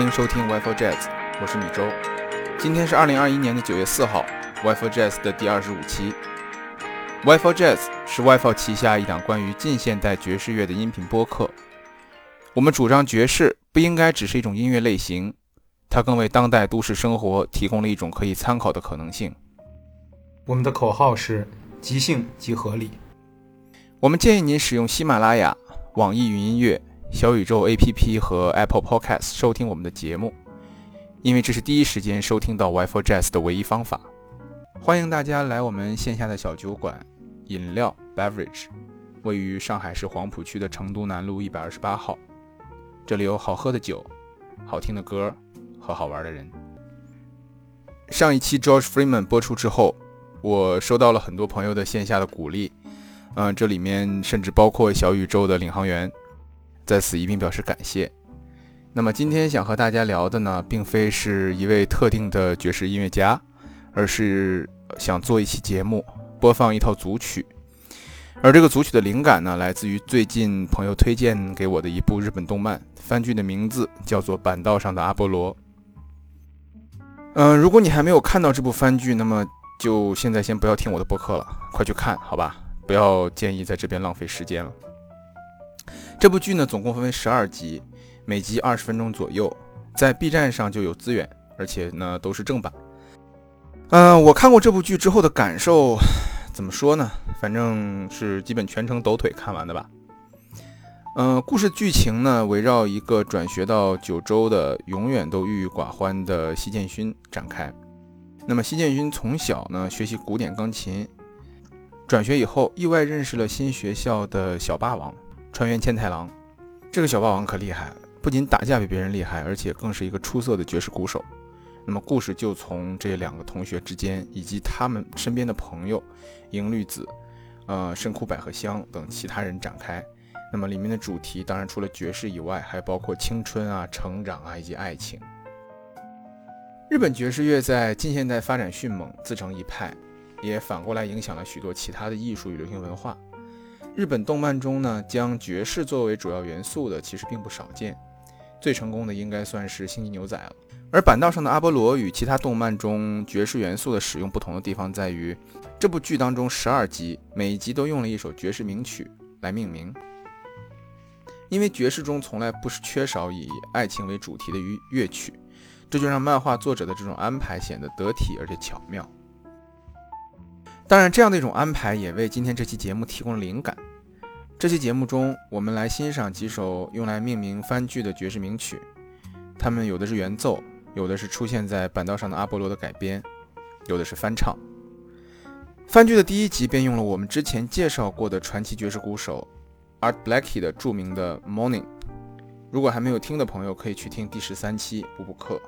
欢迎收听 Wi-Fi Jazz，我是米周。今天是二零二一年的九月四号，Wi-Fi Jazz 的第二十五期。Wi-Fi Jazz 是 Wi-Fi 旗下一档关于近现代爵士乐的音频播客。我们主张爵士不应该只是一种音乐类型，它更为当代都市生活提供了一种可以参考的可能性。我们的口号是即兴即合理。我们建议您使用喜马拉雅、网易云音乐。小宇宙 APP 和 Apple Podcast 收听我们的节目，因为这是第一时间收听到 Wi-Fi Jazz 的唯一方法。欢迎大家来我们线下的小酒馆——饮料 Beverage，位于上海市黄浦区的成都南路一百二十八号。这里有好喝的酒、好听的歌和好玩的人。上一期 George Freeman 播出之后，我收到了很多朋友的线下的鼓励，嗯，这里面甚至包括小宇宙的领航员。在此一并表示感谢。那么今天想和大家聊的呢，并非是一位特定的爵士音乐家，而是想做一期节目，播放一套组曲。而这个组曲的灵感呢，来自于最近朋友推荐给我的一部日本动漫番剧，的名字叫做《板道上的阿波罗》。嗯，如果你还没有看到这部番剧，那么就现在先不要听我的播客了，快去看好吧，不要建议在这边浪费时间了。这部剧呢，总共分为十二集，每集二十分钟左右，在 B 站上就有资源，而且呢都是正版。嗯，我看过这部剧之后的感受，怎么说呢？反正是基本全程抖腿看完的吧。嗯，故事剧情呢，围绕一个转学到九州的永远都郁郁寡欢的西建勋展开。那么西建勋从小呢学习古典钢琴，转学以后意外认识了新学校的小霸王。川原千太郎，这个小霸王可厉害，不仅打架比别人厉害，而且更是一个出色的爵士鼓手。那么故事就从这两个同学之间，以及他们身边的朋友樱绿子、呃深库百合香等其他人展开。那么里面的主题当然除了爵士以外，还包括青春啊、成长啊以及爱情。日本爵士乐在近现代发展迅猛，自成一派，也反过来影响了许多其他的艺术与流行文化。日本动漫中呢，将爵士作为主要元素的其实并不少见，最成功的应该算是《星际牛仔》了。而板道上的阿波罗与其他动漫中爵士元素的使用不同的地方在于，这部剧当中十二集，每一集都用了一首爵士名曲来命名。因为爵士中从来不是缺少以爱情为主题的乐乐曲，这就让漫画作者的这种安排显得得体而且巧妙。当然，这样的一种安排也为今天这期节目提供了灵感。这期节目中，我们来欣赏几首用来命名番剧的爵士名曲，它们有的是原奏，有的是出现在板道上的阿波罗的改编，有的是翻唱。番剧的第一集便用了我们之前介绍过的传奇爵士鼓手 Art Blakey 的著名的《Morning》。如果还没有听的朋友，可以去听第十三期补补课。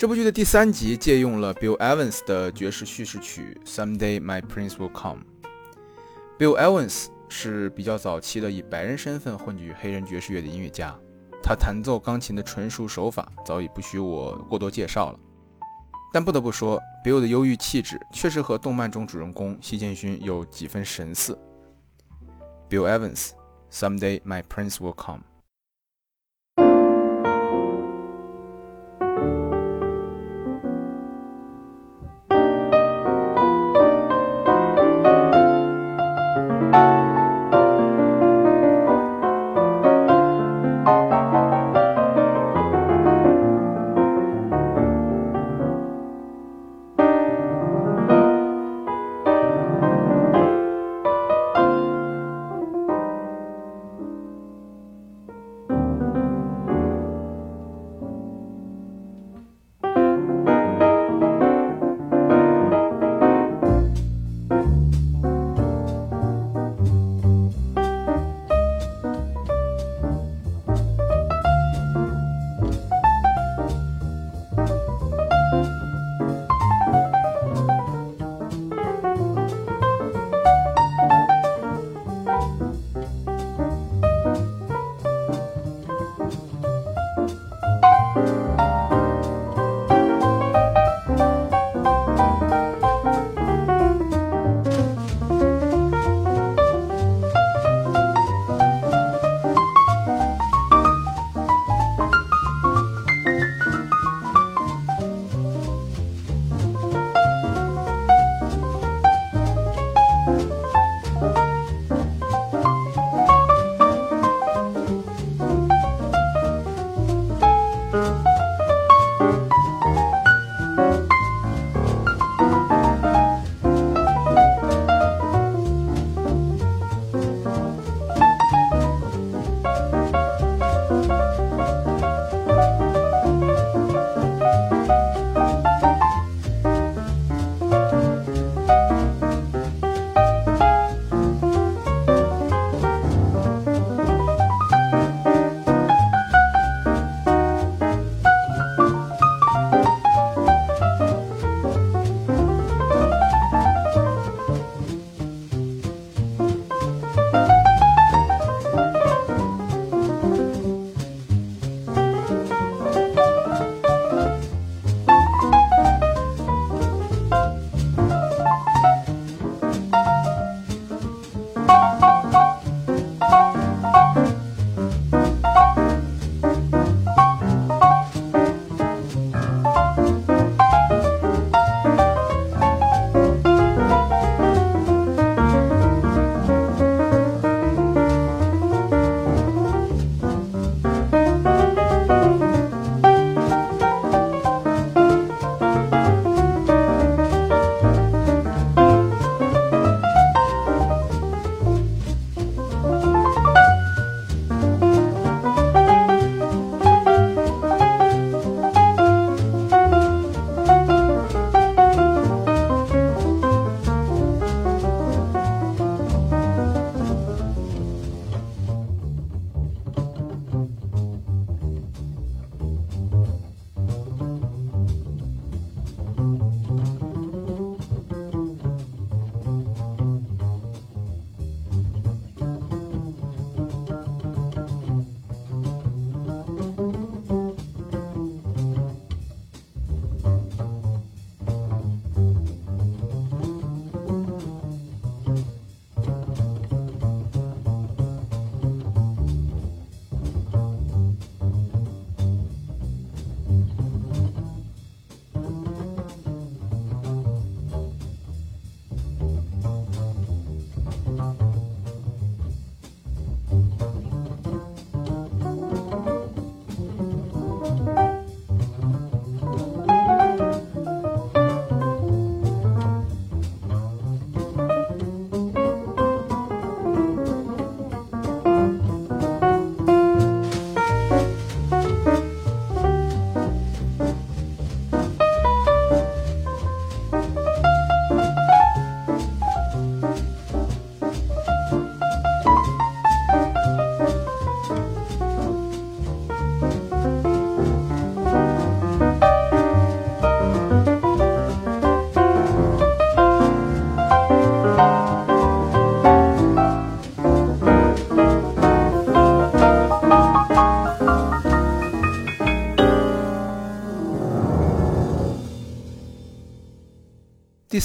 这部剧的第三集借用了 Bill Evans 的爵士叙事曲《Someday My Prince Will Come》。Bill Evans 是比较早期的以白人身份混迹于黑人爵士乐的音乐家，他弹奏钢琴的纯熟手法早已不需我过多介绍了。但不得不说，Bill 的忧郁气质确实和动漫中主人公西建勋有几分神似。Bill Evans，《Someday My Prince Will Come》。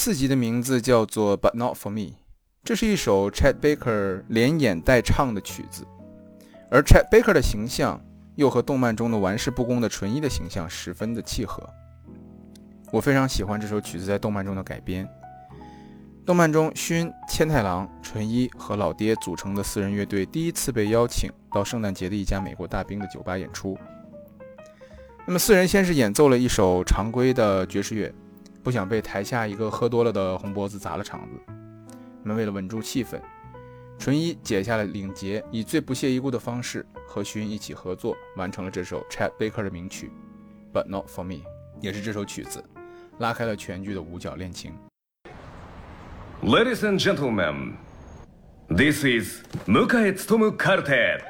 四集的名字叫做《But Not for Me》，这是一首 Chet Baker 连演带唱的曲子，而 Chet Baker 的形象又和动漫中的玩世不恭的纯一的形象十分的契合。我非常喜欢这首曲子在动漫中的改编。动漫中，薰、千太郎、纯一和老爹组成的四人乐队第一次被邀请到圣诞节的一家美国大兵的酒吧演出。那么，四人先是演奏了一首常规的爵士乐。不想被台下一个喝多了的红脖子砸了场子。那为了稳住气氛，纯一解下了领结，以最不屑一顾的方式和徐云一起合作，完成了这首 Chat Baker 的名曲《But Not for Me》，也是这首曲子拉开了全剧的五角恋情。Ladies and gentlemen, this is Mukae Tsutomu Quartet.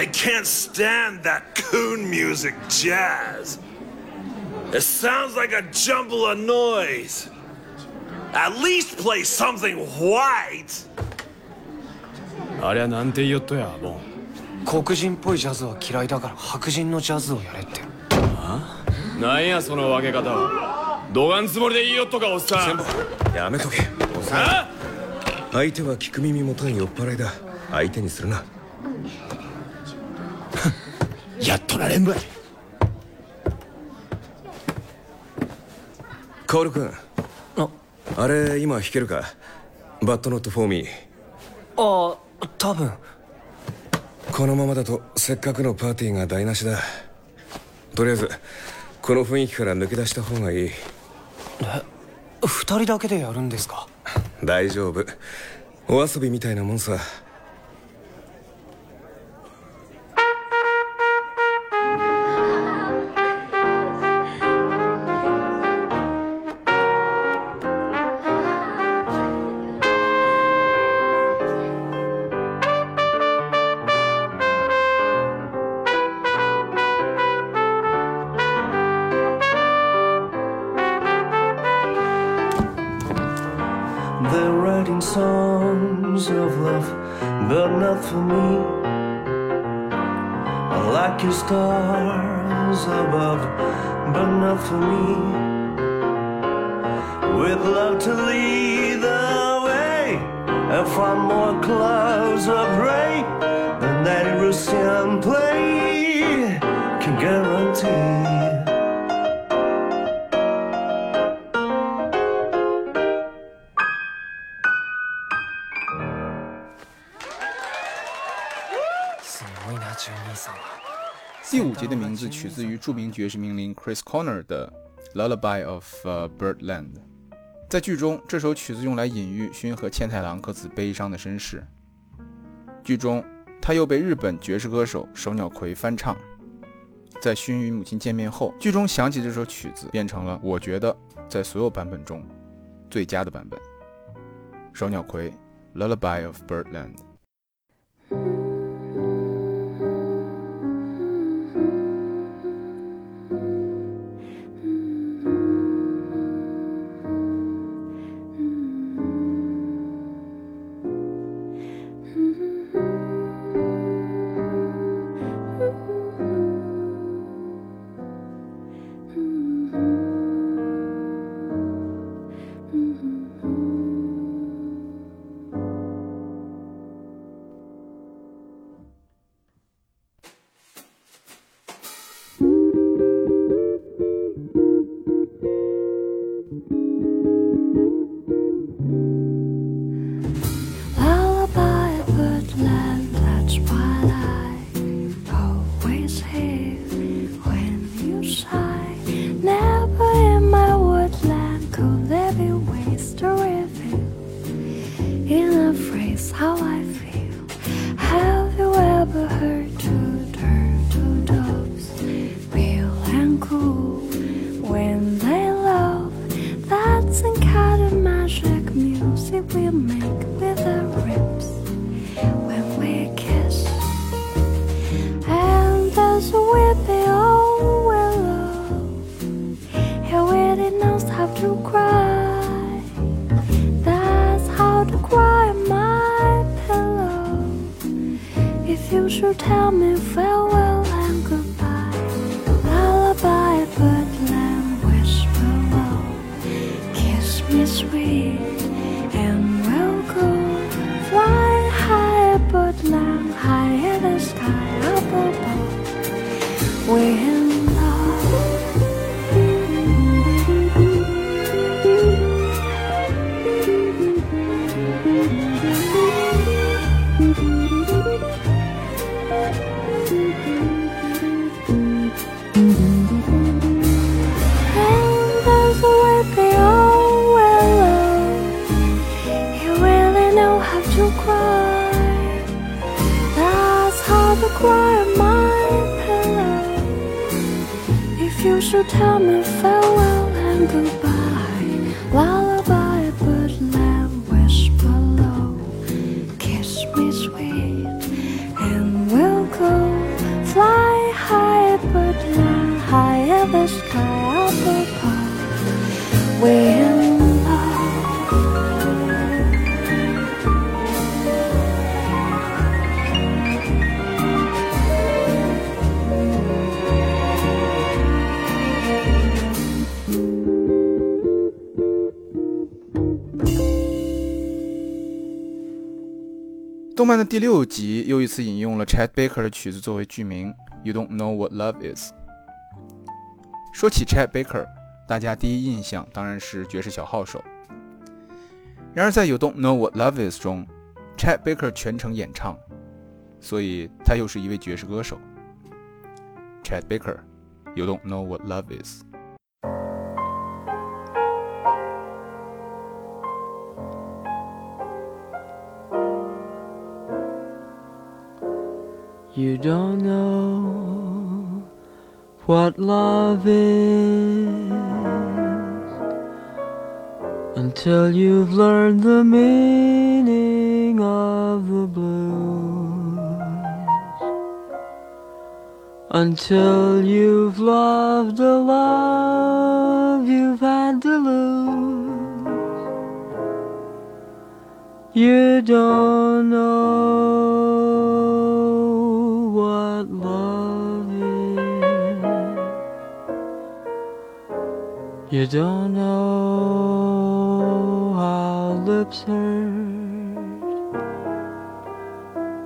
I can't stand that coon music jazz. It sounds like a jumble of noise. At least play something white. ありゃなんて言っとやボン黒人っぽいジャズは嫌いだから白人のジャズをやれって。なんやその分け方。はどがんつもりで言いよっとかおっさん。やめとけおさん。あ相手は聞く耳持たん酔っ払いだ。相手にするなやっとられんばい。カオル君。あ。あれ今弾けるか？バットノットフォーミー。あ多分。このままだとせっかくのパーティーが台無しだ。とりあえずこの雰囲気から抜け出した方がいい。二人だけでやるんですか？大丈夫。お遊びみたいなもんさ your stars above, but not for me. With love to lead the way, and find more clouds 取自于著名爵士名伶 Chris Corner 的《Lullaby of、Birdland》。在剧中，这首曲子用来隐喻薰和千太郎各自悲伤的身世。剧中，他又被日本爵士歌手手鸟葵翻唱。在薰与母亲见面后，剧中响起这首曲子，变成了我觉得在所有版本中最佳的版本。手鸟葵，《Lullaby of Birdland》。「to cry. That's how to cry, my pillow. If you should tell me farewell should tell me farewell and goodbye, lullaby, birdland whisper low, kiss me sweet, and we'll go fly high, birdland high in the sky up above. We're 动漫的第六集又一次引用了 Chad Baker 的曲子作为剧名，You Don't Know What Love Is。说起 Chad Baker，大家第一印象当然是爵士小号手。然而在 You Don't Know What Love Is 中，Chad Baker 全程演唱，所以他又是一位爵士歌手。Chad Baker，You Don't Know What Love Is。You don't know what love is until you've learned the meaning of the blues. Until you've loved a love you've had to lose. You don't know You don't know how lips hurt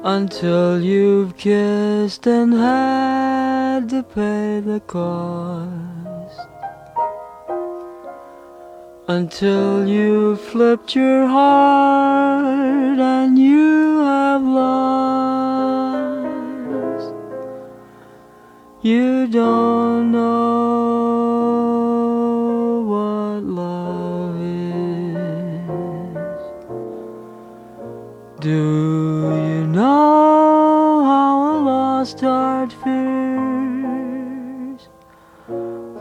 until you've kissed and had to pay the cost. Until you've flipped your heart and you have lost. You don't know Do you know how a lost heart fears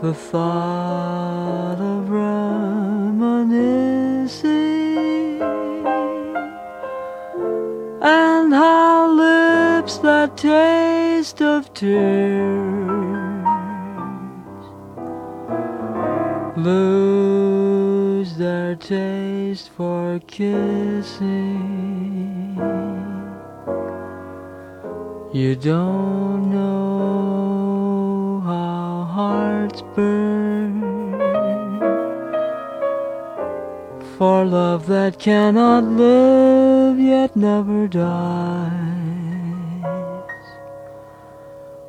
the thought of reminiscing and how lips that taste of tears lose their taste for kissing. You don't know how hearts burn for love that cannot live yet never dies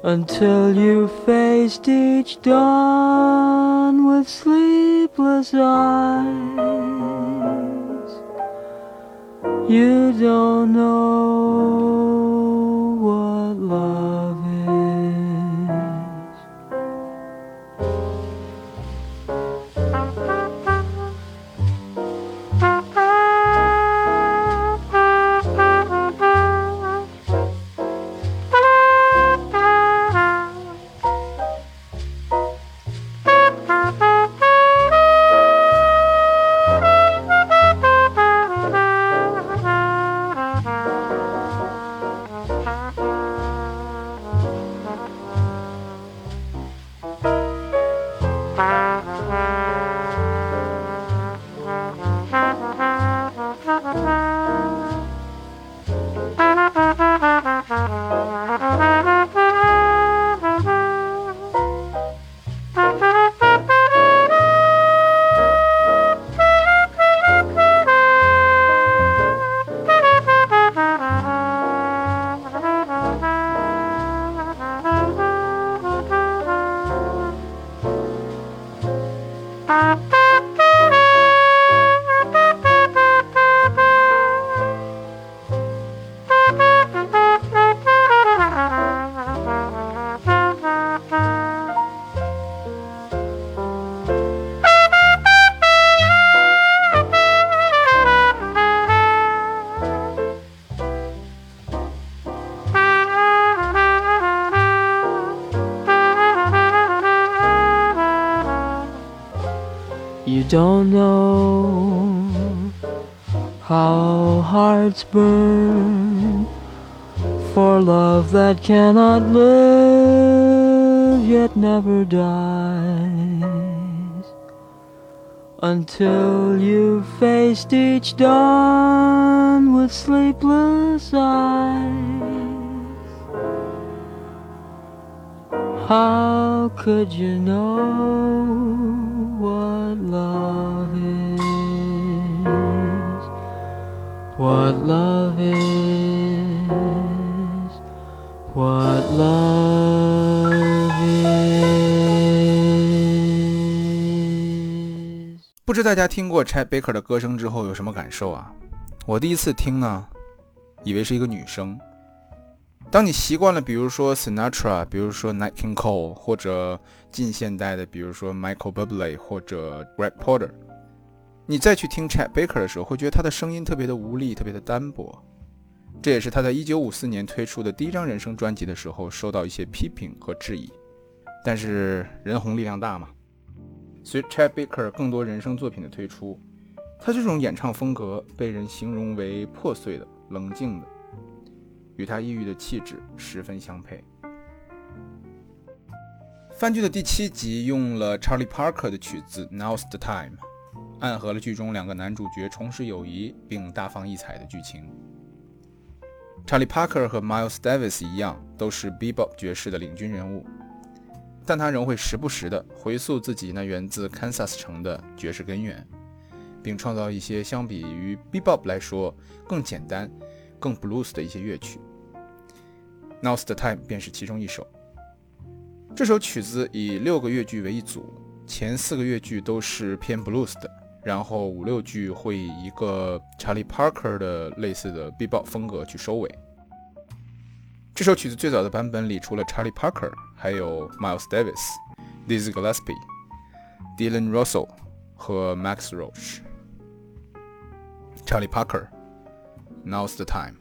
until you faced each dawn with sleepless eyes. You don't know what love that cannot live yet never dies until you've faced each dawn with sleepless eyes. How could you know what love is? What love is? What love is? 不知大家听过 Chet Baker 的歌声之后有什么感受啊？我第一次听呢，以为是一个女生。当你习惯了，比如说 Sinatra，比如说 Nat King Cole，或者近现代的，比如说 Michael Bublé 或者 Greg Porter，你再去听 Chet Baker 的时候，会觉得他的声音特别的无力，特别的单薄。这也是他在1954年推出的第一张人声专辑的时候受到一些批评和质疑。但是人红力量大嘛，随 Chet Baker 更多人声作品的推出，他这种演唱风格被人形容为破碎的、冷静的。与他抑郁的气质十分相配。番剧的第七集用了 Charlie Parker 的曲子《Now's the Time》，暗合了剧中两个男主角重拾友谊并大放异彩的剧情。查理·帕克和 Miles Davis 一样，都是 Bebop 爵士的领军人物，但他仍会时不时地回溯自己那源自 Kansas 城的爵士根源，并创造一些相比于 Bebop 来说更简单。更 blues 的一些乐曲，Now's the time 便是其中一首。这首曲子以六个乐句为一组，前四个乐句都是偏 blues 的，然后五六句会以一个 Charlie Parker 的类似的 bebop 风格去收尾。这首曲子最早的版本里，除了 Charlie Parker，还有 Miles Davis、Dizzy Gillespie、Dylan Russell 和 Max Roach。Charlie Parker。Now's the time.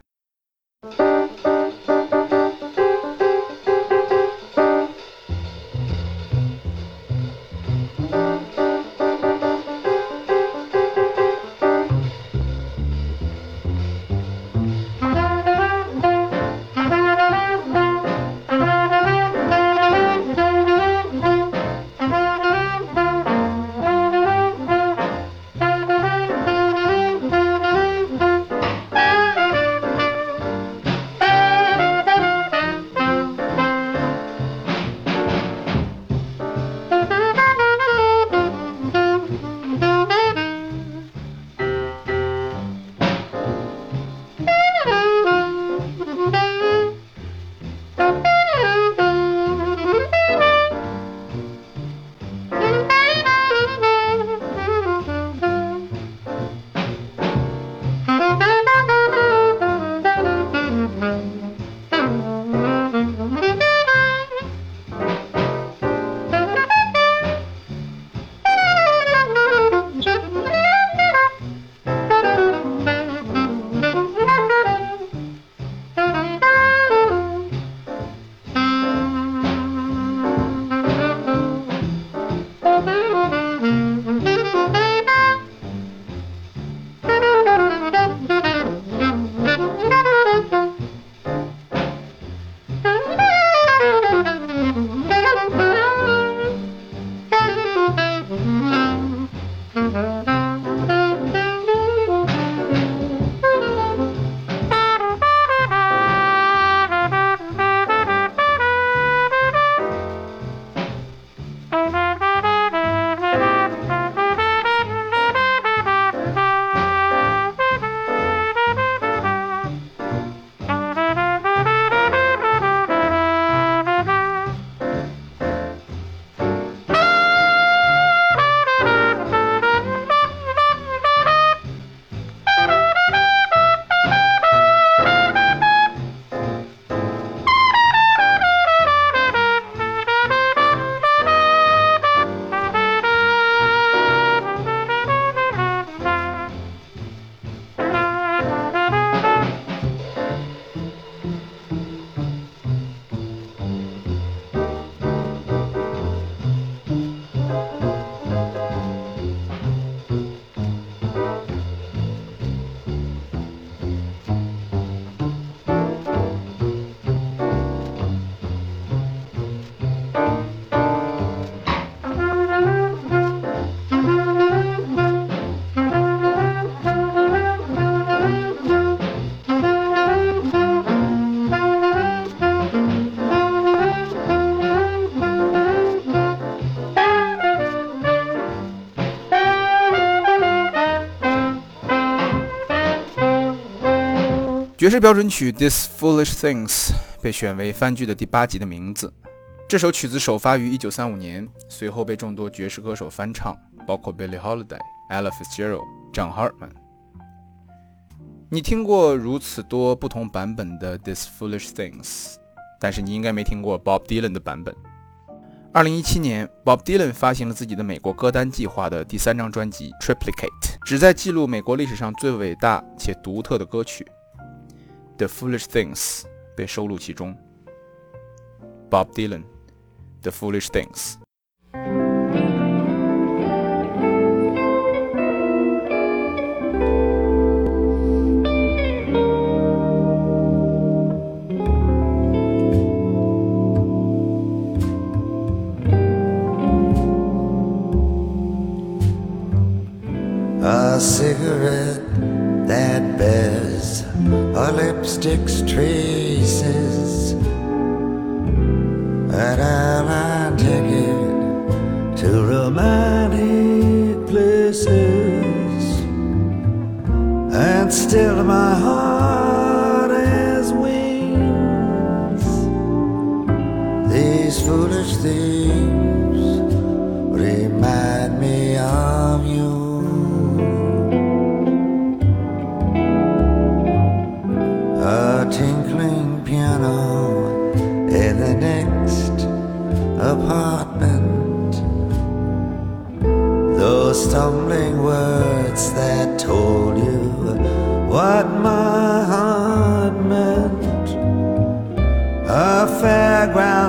爵士标准曲《This Foolish Things》被选为番剧的第八集的名字。这首曲子首发于1935年，随后被众多爵士歌手翻唱，包括 Billie Holiday、Ella Fitzgerald、John Hartman。你听过如此多不同版本的《This Foolish Things》，但是你应该没听过 Bob Dylan 的版本。2017年，Bob Dylan 发行了自己的美国歌单计划的第三张专辑《Triplicate》，旨在记录美国历史上最伟大且独特的歌曲。《The Foolish Things》被收录其中。Bob Dylan，《The Foolish Things》。 Lipstick's traces. And I'll airline ticket to romantic places. And still my heart has wings. These foolish things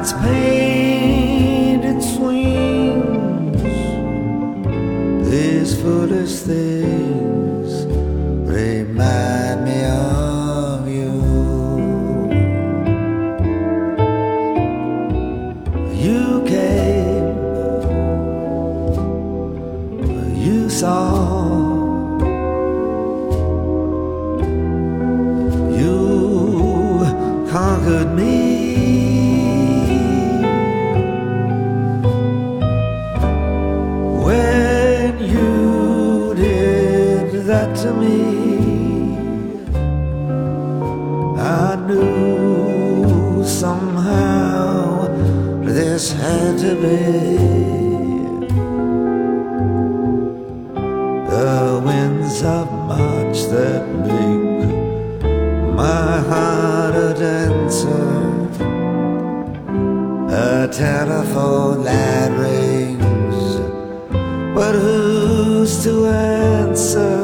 God's pain. That to me, I knew somehow this had to be. The winds of March that make my heart a dancer. A telephone that rings, but who's to answer?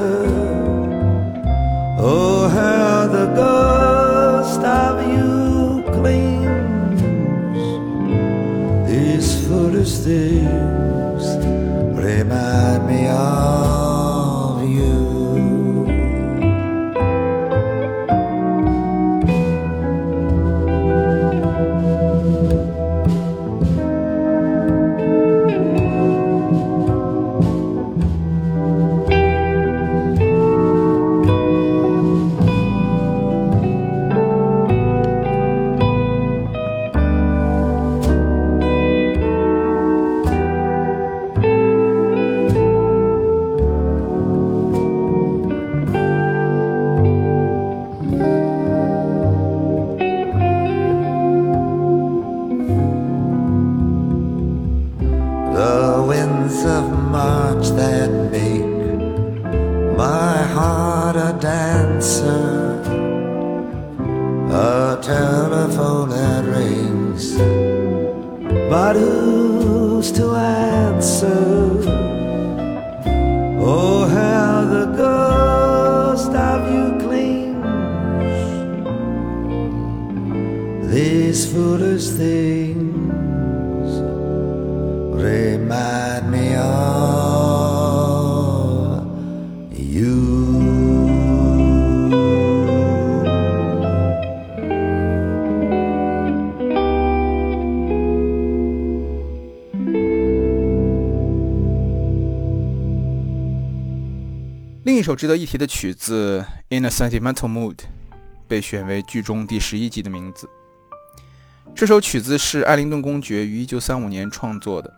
值得一提的曲子《In a Sentimental Mood》被选为剧中第十一集的名字。这首曲子是艾灵顿公爵于1935年创作的。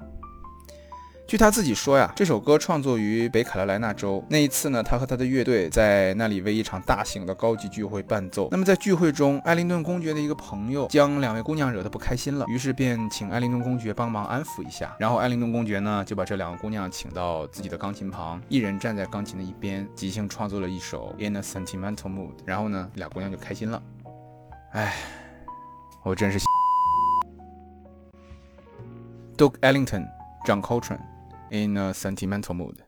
据他自己说呀，这首歌创作于北卡罗来纳州。那一次呢，他和他的乐队在那里为一场大型的高级聚会伴奏。那么在聚会中，艾灵顿公爵的一个朋友将两位姑娘惹得不开心了，于是便请艾灵顿公爵帮忙安抚一下。然后艾灵顿公爵呢，就把这两个姑娘请到自己的钢琴旁，一人站在钢琴的一边，即兴创作了一首《In a Sentimental Mood》。然后呢，俩姑娘就开心了。哎，我真是。Duke Ellington, John Coltrane. In a sentimental mood.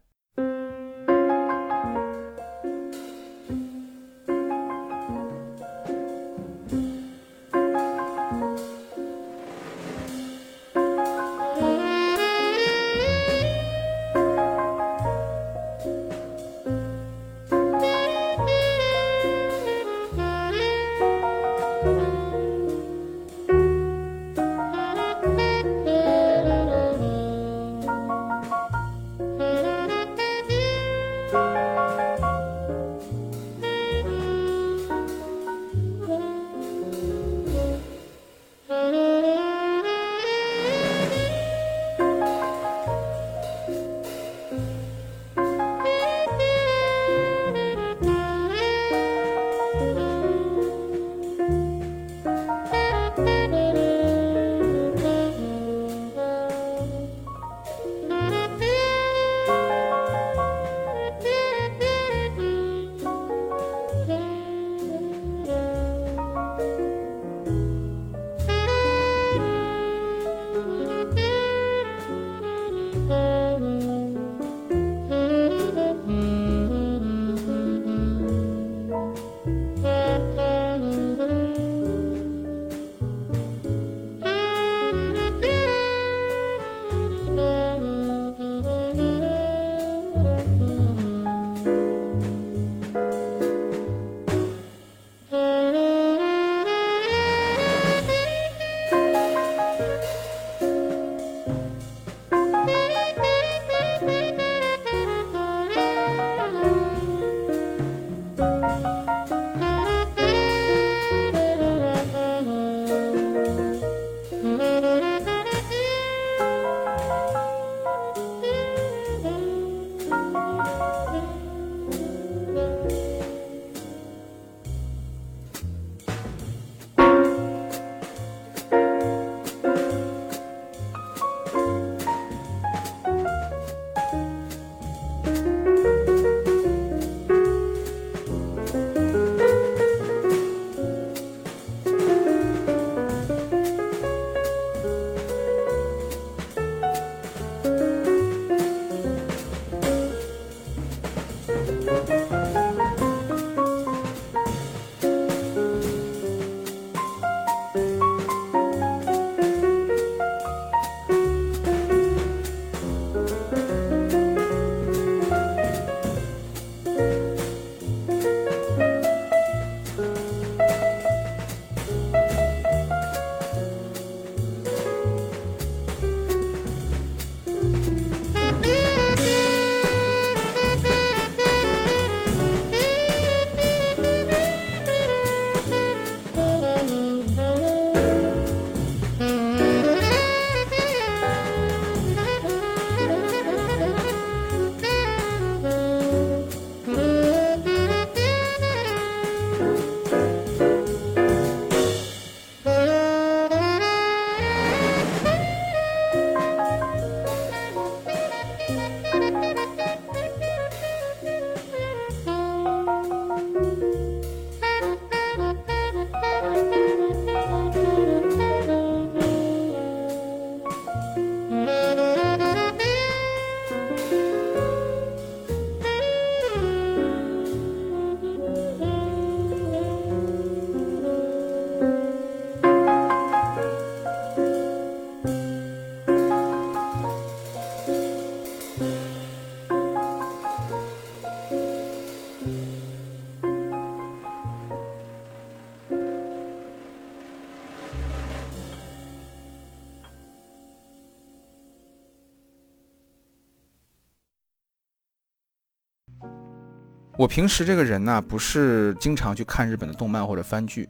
我平时这个人呢，不是经常去看日本的动漫或者番剧，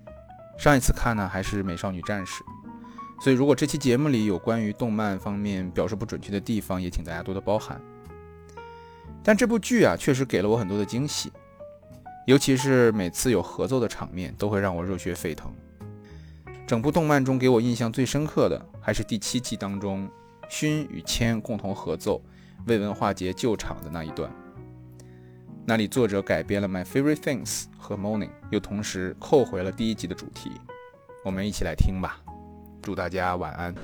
上一次看呢还是《美少女战士》，所以如果这期节目里有关于动漫方面表述不准确的地方，也请大家多多包涵。但这部剧啊，确实给了我很多的惊喜，尤其是每次有合奏的场面，都会让我热血沸腾。整部动漫中给我印象最深刻的，还是第七季当中勋与千共同合奏为文化节救场的那一段。那里作者改编了《My Favorite Things》和《Morning》，又同时扣回了第一集的主题。我们一起来听吧。祝大家晚安。